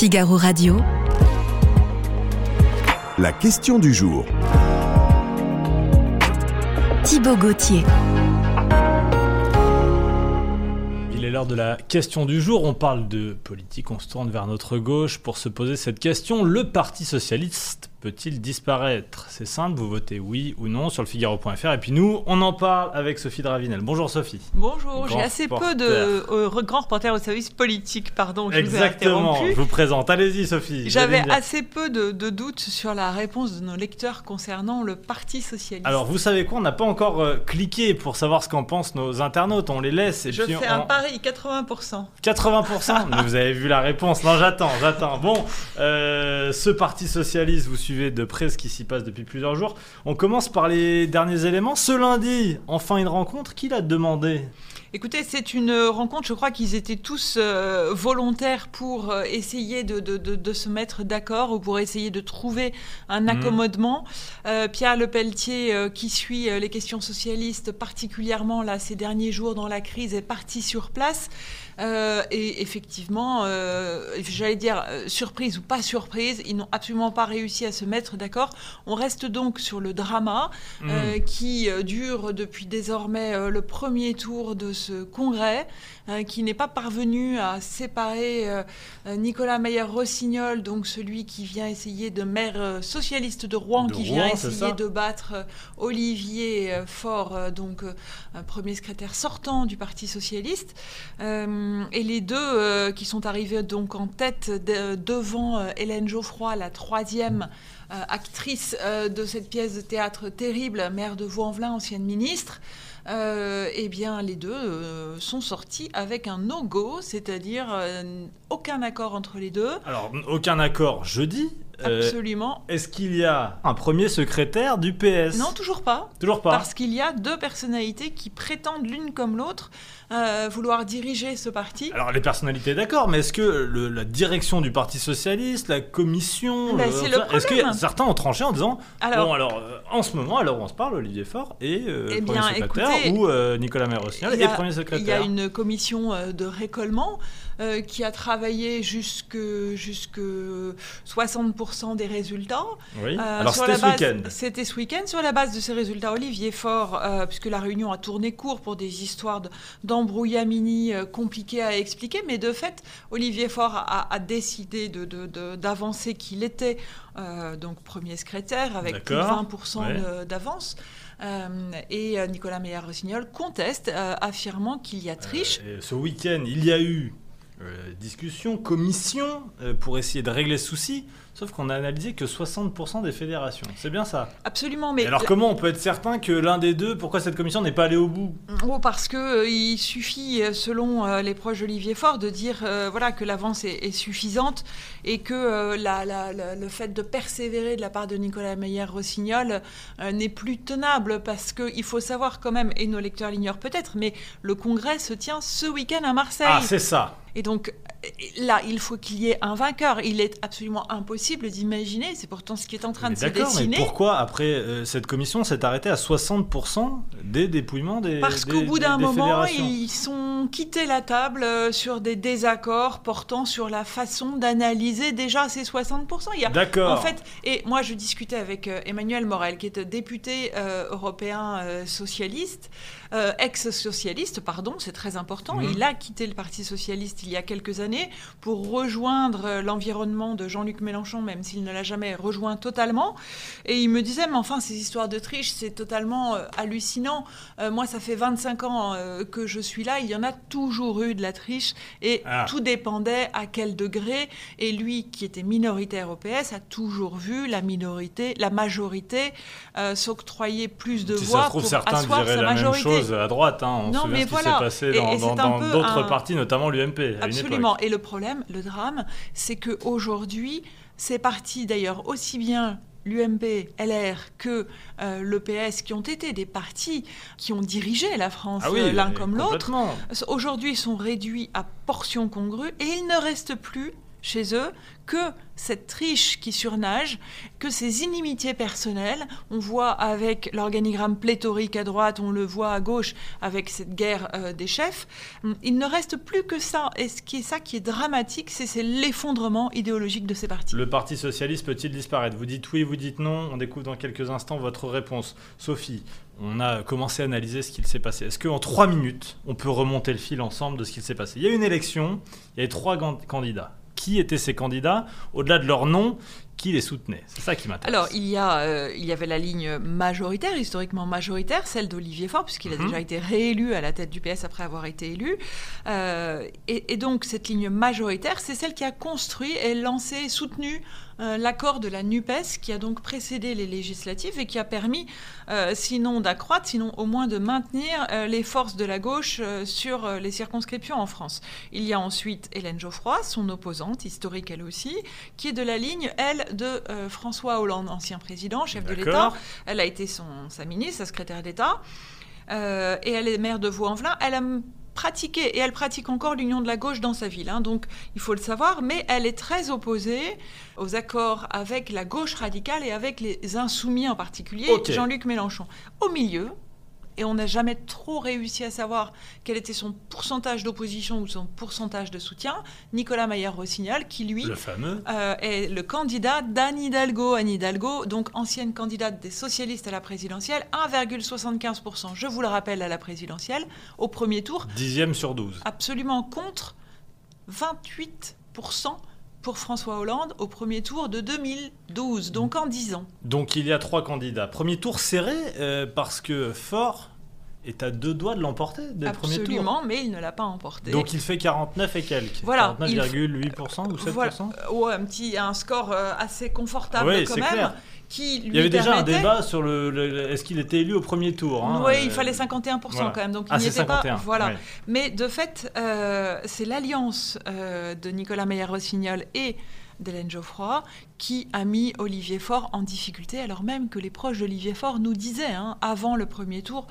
Figaro Radio. La question du jour. Thibaut Gauthier. Il est l'heure de la question du jour. On parle de politique, on se tourne vers notre gauche pour se poser cette question. Le Parti socialiste peut-il disparaître? C'est simple, vous votez oui ou non sur le Figaro.fr. Et puis nous, on en parle avec Sophie Dravinel. Bonjour Sophie. Bonjour, j'ai assez peu de euh, grands reporters au service politique, pardon, je vous ai Exactement, je vous présente. Allez-y Sophie. J'avais assez peu de, de doutes sur la réponse de nos lecteurs concernant le Parti socialiste. Alors vous savez quoi, on n'a pas encore euh, cliqué pour savoir ce qu'en pensent nos internautes. On les laisse et je puis fais on... un pari, 80%. 80% Mais vous avez vu la réponse. Non, j'attends, j'attends. Bon, euh, ce parti socialiste, vous suivez de près ce qui s'y passe depuis plusieurs jours. On commence par les derniers éléments. Ce lundi, enfin une rencontre. Qui l'a demandé? Écoutez, c'est une rencontre, je crois qu'ils étaient tous euh, volontaires pour euh, essayer de, de- de- de se mettre d'accord ou pour essayer de trouver un Mhm. accommodement. Euh, Pierre Lepelletier, euh, qui suit les questions socialistes, particulièrement là, ces derniers jours dans la crise, est parti sur place. Euh, et effectivement, euh, j'allais dire euh, surprise ou pas surprise, ils n'ont absolument pas réussi à se mettre d'accord. On reste donc sur le drama euh, Hmm. qui euh, dure depuis désormais euh, le premier tour de ce congrès, qui n'est pas parvenu à séparer Nicolas Meyer-Rossignol, donc celui qui vient essayer de maire socialiste de Rouen, De qui Rouen, vient essayer de battre Olivier Faure, donc premier secrétaire sortant du Parti socialiste. Euh, et les deux euh, qui sont arrivés donc en tête de- devant euh, Hélène Geoffroy, la troisième euh, actrice euh, de cette pièce de théâtre terrible, mère de Vaux-en-Velin, ancienne ministre, euh, eh bien, les deux euh, sont sortis avec un no-go, c'est-à-dire euh, aucun accord entre les deux. Alors, aucun accord jeudi. Euh, Absolument. Est-ce qu'il y a un premier secrétaire du PS Non, toujours pas. Toujours pas. Parce qu'il y a deux personnalités qui prétendent l'une comme l'autre euh, vouloir diriger ce parti. Alors les personnalités d'accord, mais est-ce que le- la direction du Parti Socialiste, la commission, Ben, le- le est-ce que certains ont tranché en disant Alors, bon alors euh, en ce moment, alors on se parle, Olivier Faure et Eh premier secrétaire écoutez, ou Nicolas Maire-Rossignol a- premier Il y a secrétaire. une commission de récollement qui a travaillé jusque, jusque 60% des résultats. Oui. Euh, alors c'était ce week-end. C'était ce week-end. Sur la base de ces résultats, Olivier Faure, euh, puisque la réunion a tourné court pour des histoires de- d'embrouillamini euh, compliquées à expliquer, mais de fait, Olivier Faure a, a décidé de- de- de- d'avancer qu'il était donc premier secrétaire avec plus de D'accord. 20% Ouais. de- d'avance. Euh, et Nicolas Meyer-Rossignol conteste, euh, affirmant qu'il y a triche. Euh, ce week-end, il y a eu discussion, commission pour essayer de régler ce souci. Sauf qu'on a analysé que 60% des fédérations. C'est bien ça. Absolument, mais Et alors comment on peut être certain que l'un des deux, pourquoi cette commission n'est pas allée au bout? Oh, parce que euh, il suffit, euh, selon euh, les proches d'Olivier Faure, de dire euh, voilà que l'avance est, est suffisante et que la- la- la- le fait de persévérer de la part de Nicolas Meyer-Rossignol n'est plus tenable parce qu'il faut savoir quand même, et nos lecteurs l'ignorent peut-être, mais le congrès se tient ce week-end à Marseille. Ah, c'est ça. Et donc là, il faut qu'il y ait un vainqueur. Il est absolument impossible d'imaginer, c'est pourtant ce qui est en train Mais de se D'accord, mais dessiner. pourquoi après euh, cette commission s'est arrêtée à 60% des dépouillements des Parce qu'au bout d'un moment, ils sont quittés la table euh, sur des désaccords portant sur la façon d'analyser déjà ces 60%. Il y a, D'accord. en fait, et moi je discutais avec euh, Emmanuel Morel, qui est député euh, européen euh, socialiste, euh, ex-socialiste, pardon, c'est très important. Mhm. Il a quitté le Parti socialiste il y a quelques années pour rejoindre euh, l'environnement de Jean-Luc Mélenchon, même s'il ne l'a jamais rejoint totalement. Et il me disait, mais enfin, ces histoires de triche, c'est totalement euh, hallucinant. Euh, moi, ça fait 25 ans euh, que je suis là, il y en a toujours eu de la triche, et Ah. tout dépendait à quel degré. Et lui, qui était minoritaire au PS, a toujours vu la minorité, la majorité s'octroyer plus de si ça voix se trouve, pour certains asseoir diraient sa la majorité. même chose à droite. Hein. On Non, se mais ce qui s'est passé dans et d'autres un- partis, notamment l'UMP. à une Absolument. époque. Et le problème, le drame, c'est que ces partis, d'ailleurs, aussi bien l'UMP, LR que euh, le PS, qui ont été des partis qui ont dirigé la France Ah oui, euh, l'un comme l'autre, aujourd'hui sont réduits à portions congrues et il ne reste plus chez eux que cette triche qui surnage, que ces inimitiés personnelles. On voit avec l'organigramme pléthorique à droite, on le voit à gauche avec cette guerre euh, des chefs. Il ne reste plus que ça. Et ce qui est ça qui est dramatique, c'est l'effondrement idéologique de ces partis. Le Parti socialiste peut-il disparaître? Vous dites oui, vous dites non. On découvre dans quelques instants votre réponse. Sophie, on a commencé à analyser ce qu'il s'est passé. Est-ce qu'en trois minutes, on peut remonter le fil ensemble de ce qu'il s'est passé? Il y a une élection, il y avait trois candidats qui étaient ces candidats, au-delà de leur nom, qui les soutenait C'est ça qui m'intéresse. Alors, il y, a, euh, il y avait la ligne majoritaire, historiquement majoritaire, celle d'Olivier Faure, puisqu'il a mhm. déjà été réélu à la tête du PS après avoir été élu. Euh, et, et, donc, cette ligne majoritaire, c'est celle qui a construit et lancé, soutenu l'accord de la NUPES qui a donc précédé les législatives et qui a permis, euh, sinon d'accroître, sinon au moins de maintenir euh, les forces de la gauche sur les circonscriptions en France. Il y a ensuite Hélène Geoffroy, son opposante, historique elle aussi, qui est de la ligne, elle, de François Hollande, ancien président, chef de l'État. Elle a été son, sa ministre, sa secrétaire d'État. et elle est maire de Vaux-en-Velin. Elle a pratiqué, et elle pratique encore l'union de la gauche dans sa ville, hein, donc il faut le savoir, mais elle est très opposée aux accords avec la gauche radicale et avec les insoumis en particulier, Jean-Luc Mélenchon. Au milieu, et on n'a jamais trop réussi à savoir quel était son pourcentage d'opposition ou son pourcentage de soutien. Nicolas Maillard-Rossignol, qui lui euh, est le candidat d'Anne Hidalgo. Anne Hidalgo, donc ancienne candidate des socialistes à la présidentielle, 1,75%, je vous le rappelle, à la présidentielle, au premier tour. Dixième sur 12. Absolument contre 28% pour François Hollande au premier tour de 2012, donc en 10 ans. Donc il y a trois candidats. Premier tour serré euh, parce que Fort est à deux doigts de l'emporter dès premier tour. Absolument, mais il ne l'a pas emporté. Donc il fait 49 et quelques. Voilà. 49,8% ou 7% voilà. Ouais, un petit un score euh, assez confortable oui, quand même. Clair. Qui lui il y avait déjà un débat sur le, est-ce qu'il était élu au premier tour. Hein, oui, il euh, fallait 51% quand même, donc il ah, n'y était 51, pas. Voilà. Mais de fait, euh, c'est l'alliance de Nicolas Meyer-Rossignol et d'Hélène Geoffroy, qui a mis Olivier Faure en difficulté, alors même que les proches d'Olivier Faure nous disaient, hein, avant le premier tour,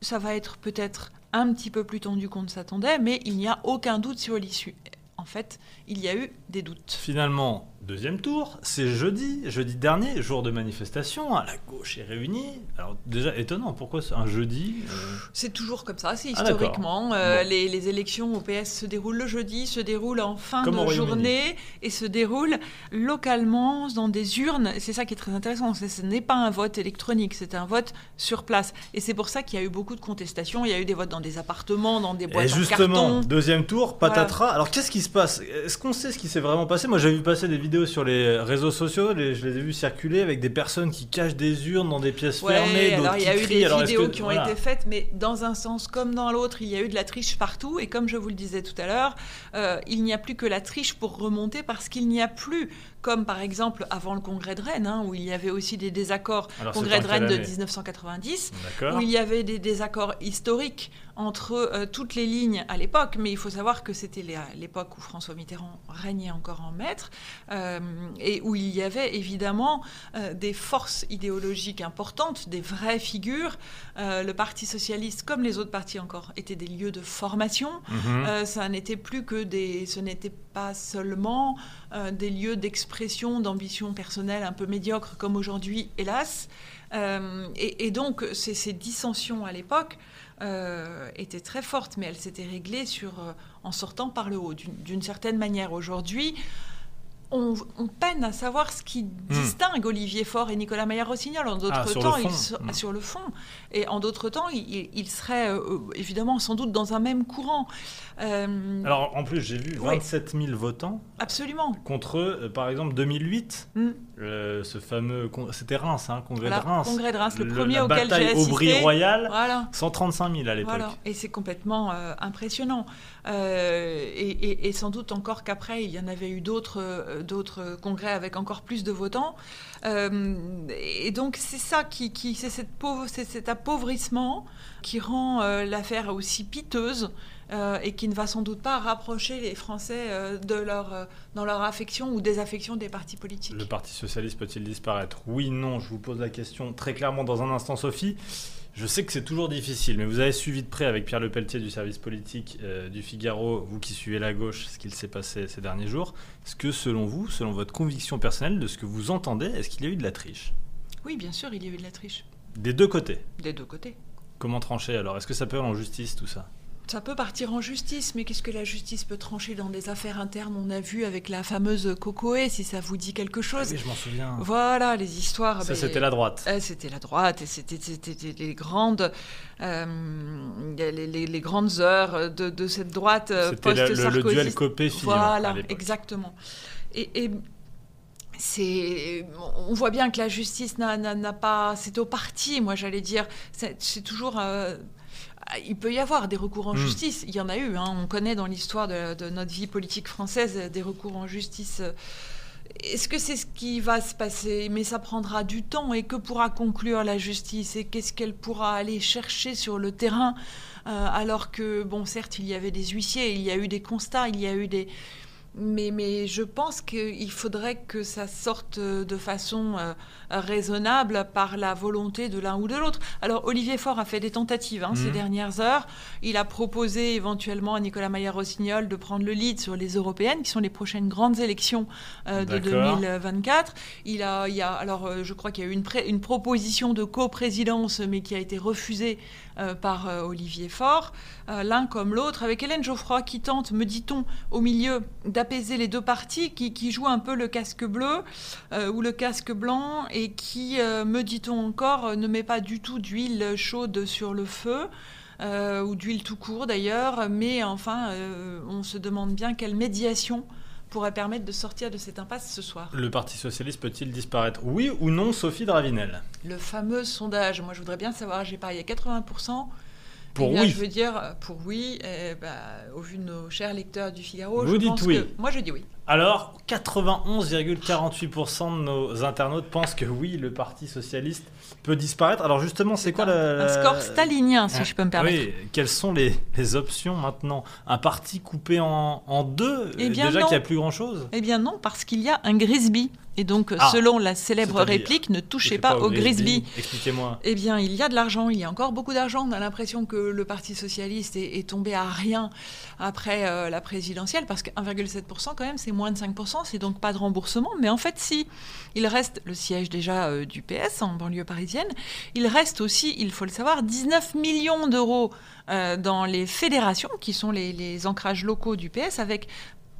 ça va être peut-être un petit peu plus tendu qu'on ne s'attendait, mais il n'y a aucun doute sur l'issue. En fait, il y a eu des doutes. Finalement, Deuxième tour, c'est jeudi, jeudi dernier, jour de manifestation, la gauche est réunie. Alors déjà étonnant, pourquoi un jeudi euh C'est toujours comme ça, c'est ah, historiquement. Euh, les, élections au PS se déroulent le jeudi, se déroulent en fin de journée et se déroulent localement dans des urnes. C'est ça qui est très intéressant, ce n'est pas un vote électronique, c'est un vote sur place. Et c'est pour ça qu'il y a eu beaucoup de contestations, il y a eu des votes dans des appartements, dans des boîtes et justement, deuxième tour, patatras. Alors qu'est-ce qui se passe? Est-ce qu'on sait ce qui s'est vraiment passé? Moi j'ai vu passer des vidéos sur les réseaux sociaux, je les ai vus circuler avec des personnes qui cachent des urnes dans des pièces fermées. Alors il y a eu des vidéos qui ont été faites, mais dans un sens comme dans l'autre, il y a eu de la triche partout. Et comme je vous le disais tout à l'heure, euh, il n'y a plus que la triche pour remonter parce qu'il n'y a plus comme par exemple avant le congrès de Rennes, hein, où il y avait aussi des désaccords, congrès de Rennes de 1990, où il y avait des désaccords historiques entre euh, toutes les lignes à l'époque, mais il faut savoir que c'était l'époque où François Mitterrand régnait encore en maître, euh, et où il y avait évidemment euh, des forces idéologiques importantes, des vraies figures. le Parti socialiste, comme les autres partis encore, étaient des lieux de formation. Mhm. ça n'était plus que des, ce n'était pas seulement des lieux d'expression pression d'ambition personnelle un peu médiocre comme aujourd'hui, hélas. Euh, et, donc, ces, dissensions à l'époque euh, étaient très fortes, mais elles s'étaient réglées sur, euh, en sortant par le haut, d'une certaine manière. Aujourd'hui, on, peine à savoir ce qui. Distingue Olivier Faure et Nicolas Maillard-Rossignol. En d'autres ah, temps, hmm. sur le fond. Et en d'autres temps, il, il serait évidemment sans doute dans un même courant. Euh, Alors en plus, j'ai vu 27 000 votants. Absolument. Contre, euh, par exemple, 2008, mm. ce fameux. C'était Reims, hein, congrès de Reims. Congrès de Reims, le, premier auquel j'ai assisté. Aubry Royal, voilà. 135 000 à l'époque. Voilà. Et c'est complètement euh, impressionnant. Et, et, sans doute encore qu'après, il y en avait eu d'autres d'autres congrès avec encore plus de votants. Et donc c'est ça qui, qui c'est cette pauvre, cet appauvrissement qui rend l'affaire aussi piteuse. Euh, et qui ne va sans doute pas rapprocher les Français euh, de leur, euh, dans leur affection ou désaffection des partis politiques. Le Parti socialiste peut-il disparaître? Oui, non, je vous pose la question très clairement dans un instant, Sophie. Je sais que c'est toujours difficile, mais vous avez suivi de près avec Pierre Lepelletier du service politique euh, du Figaro, vous qui suivez la gauche, ce qu'il s'est passé ces derniers jours. Est-ce que selon vous, selon votre conviction personnelle, de ce que vous entendez, est-ce qu'il y a eu de la triche? Oui, bien sûr, il y a eu de la triche. Des deux côtés Des deux côtés. Comment trancher alors? Est-ce que ça peut aller en justice tout ça? Ça peut partir en justice, mais qu'est-ce que la justice peut trancher dans des affaires internes? On a vu avec la fameuse Cocoé, si ça vous dit quelque chose. Ah oui, je m'en souviens. Voilà, les histoires. Ça, ben, c'était la droite. euh, c'était la droite, et c'était les grandes, euh, les, les- les grandes heures de, de cette droite euh, C'était le, post-Sarkozy. duel Copé-Fillon Voilà, à l'époque. exactement. Et, et c'est, on voit bien que la justice n'a, pas, c'est au parti, moi j'allais dire, c'est, c'est toujours, euh, il peut y avoir des recours en Hmm. justice, il y en a eu, hein. on connaît dans l'histoire de, de notre vie politique française des recours en justice. Est-ce que c'est ce qui va se passer? Mais ça prendra du temps. Et que pourra conclure la justice? Et qu'est-ce qu'elle pourra aller chercher sur le terrain? Euh, Alors que, bon, certes, il y avait des huissiers, il y a eu des constats, il y a eu des... Mais, mais je pense qu'il faudrait que ça sorte de façon euh, raisonnable par la volonté de l'un ou de l'autre. Alors Olivier Faure a fait des tentatives hein, ces Mhm. dernières heures. Il a proposé éventuellement à Nicolas Maillard-Rossignol de prendre le lead sur les européennes, qui sont les prochaines grandes élections euh, de D'accord. 2024. Il a, il y a, alors euh, je crois qu'il y a eu une proposition de coprésidence, mais qui a été refusée euh, par euh, Olivier Faure. Euh, L'un comme l'autre, avec Hélène Geoffroy qui tente, me dit-on, au milieu d'apaiser les deux parties, qui, qui joue un peu le casque bleu ou le casque blanc, et qui, me dit-on encore, ne met pas du tout d'huile chaude sur le feu. ou d'huile tout court d'ailleurs, mais enfin, on se demande bien quelle médiation pourrait permettre de sortir de cette impasse ce soir. Le Parti Socialiste peut-il disparaître Oui ou non, Sophie Dravinel? Le fameux sondage, moi je voudrais bien savoir, j'ai parié 80%. Pour Eh bien, oui. Je veux dire, euh, pour oui, eh ben, au vu de nos chers lecteurs du Figaro, Vous je dites pense oui. que... Moi je dis oui. Alors, 91,48% de nos internautes pensent que oui, le Parti Socialiste peut disparaître. Alors justement, c'est quoi un, la... un score stalinien, si Ah, je peux me permettre. Oui, quelles sont les, les options maintenant? Un parti coupé en, en deux Eh euh, bien, Déjà qu'il n'y a plus grand-chose? Eh bien non, parce qu'il y a un Grisby. Et donc, Ah, selon la célèbre réplique, ne touchez pas, au Grisby. Expliquez-moi. Eh bien, il y a de l'argent, il y a encore beaucoup d'argent. On a l'impression que le Parti socialiste est, est tombé à rien après euh, la présidentielle, parce que 1,7%, quand même, c'est moins de 5%, c'est donc pas de remboursement. Mais en fait, si il reste le siège déjà euh, du PS en banlieue parisienne, il reste aussi, il faut le savoir, 19 millions d'euros euh, dans les fédérations, qui sont les, les ancrages locaux du PS, avec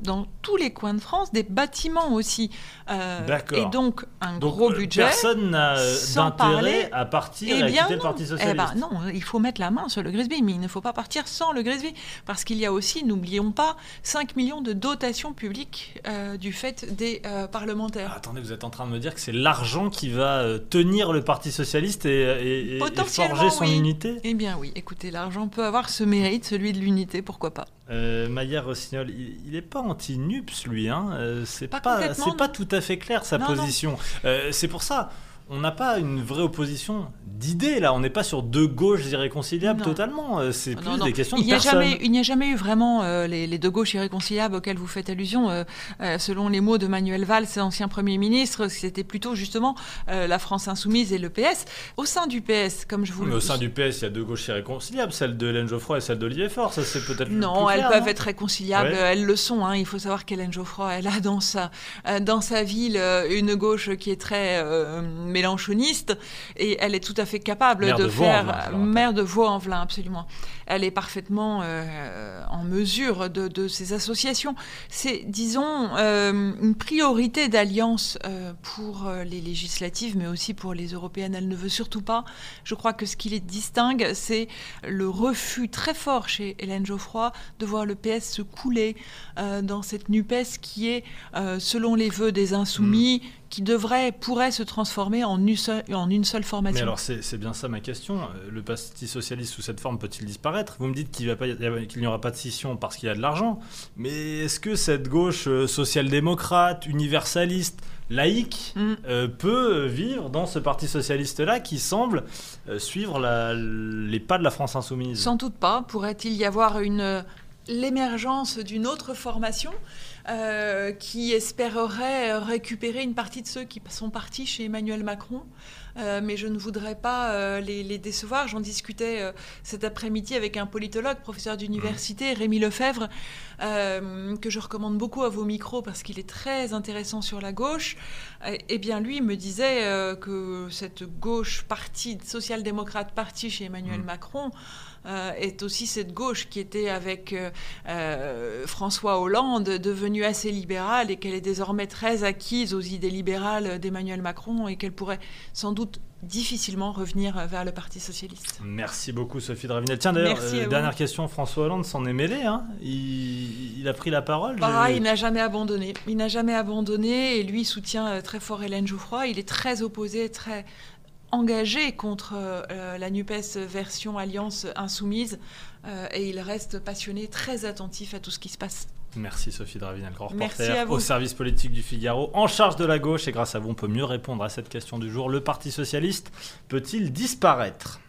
dans tous les coins de France des bâtiments aussi. Euh, D'accord. Et donc, un Donc, gros euh, budget. personne n'a d'intérêt à partir et Eh à bien quitter le non. Parti Eh Socialiste. ben non, il faut mettre la main sur le Grisby, mais il ne faut pas partir sans le Grisby. Parce qu'il y a aussi, n'oublions pas, 5 millions de dotations publiques euh, du fait des euh, parlementaires. Ah, attendez, vous êtes en train de me dire que c'est l'argent qui va tenir le Parti Socialiste et, et- forger son oui. unité? Eh bien oui, écoutez, l'argent peut avoir ce mérite, celui de l'unité, pourquoi pas. Euh, Maillard Rossignol, il n'est pas anti-NUPS, lui. Hein. Euh, c'est Pas pas, complètement, c'est pas non. tout à fait clair, sa Non, non. position. Euh, c'est pour ça, on n'a pas une vraie opposition d'idées, là. On n'est pas sur deux gauches irréconciliables Non. totalement. Euh, C'est Non, plus non. des questions il de personnes. jamais, il n'y a jamais eu vraiment euh, les, les deux gauches irréconciliables auxquelles vous faites allusion. euh, euh, selon les mots de Manuel Valls, ancien Premier ministre, c'était plutôt justement la France insoumise et le PS. Au sein du PS, comme je vous le au sein du PS, il y a deux gauches irréconciliables, celle de Hélène Geoffroy et celle d'Olivier Faure. Ça, c'est peut-être Non, plus elles clair, peuvent être réconciliables, Ouais. elles le sont. hein. Il faut savoir qu'Hélène Geoffroy, elle a dans sa, dans sa ville une gauche qui est très mélanchoniste et elle est tout à fait capable de, de faire maire de Vaux-en-Velin, absolument. Elle est parfaitement euh, en mesure de, de ces associations. C'est, disons, euh, une priorité d'alliance euh, pour les législatives, mais aussi pour les européennes. Elle ne veut surtout pas. Je crois que ce qui les distingue, c'est le refus très fort chez Hélène Geoffroy de voir le PS se couler dans cette NUPES qui est, selon les vœux des insoumis, qui devrait, pourrait se transformer en une seule, en une seule formation. Mais alors, c'est bien ça ma question. Euh, Le Parti Socialiste sous cette forme peut-il disparaître? Vous me dites qu'il n'y aura pas de scission parce qu'il y a de l'argent. Mais est-ce que cette gauche euh, social-démocrate, universaliste, laïque, Mm. euh, peut vivre dans ce Parti Socialiste-là qui semble euh, suivre la- les pas de la France Insoumise? Sans doute pas. Pourrait-il y avoir l'émergence d'une autre formation? Euh, qui espérerait récupérer une partie de ceux qui sont partis chez Emmanuel Macron mais je ne voudrais pas les, décevoir. J'en discutais cet après-midi avec un politologue, professeur d'université, Rémi Lefebvre, que je recommande beaucoup à vos micros parce qu'il est très intéressant sur la gauche. Eh bien, lui me disait que cette gauche partie, social-démocrate partie chez Emmanuel mmh. Macron, euh, est aussi cette gauche qui était avec euh, euh, François Hollande devenue assez libérale et qu'elle est désormais très acquise aux idées libérales d'Emmanuel Macron et qu'elle pourrait sans doute difficilement revenir vers le Parti socialiste. Merci beaucoup Sophie Dravinel. Tiens d'ailleurs, dernière question, François Hollande s'en est mêlé, hein il, a pris la parole bah, Il n'a jamais abandonné, il n'a jamais abandonné et lui soutient très fort Hélène Geoffroy, il est très opposé, très engagé contre euh, la NUPES version Alliance Insoumise euh, et il reste passionné, très attentif à tout ce qui se passe. Merci Sophie Dravinel, grand reporter au service politique du Figaro, en charge de la gauche. Et grâce à vous, on peut mieux répondre à cette question du jour. Le Parti socialiste peut-il disparaître?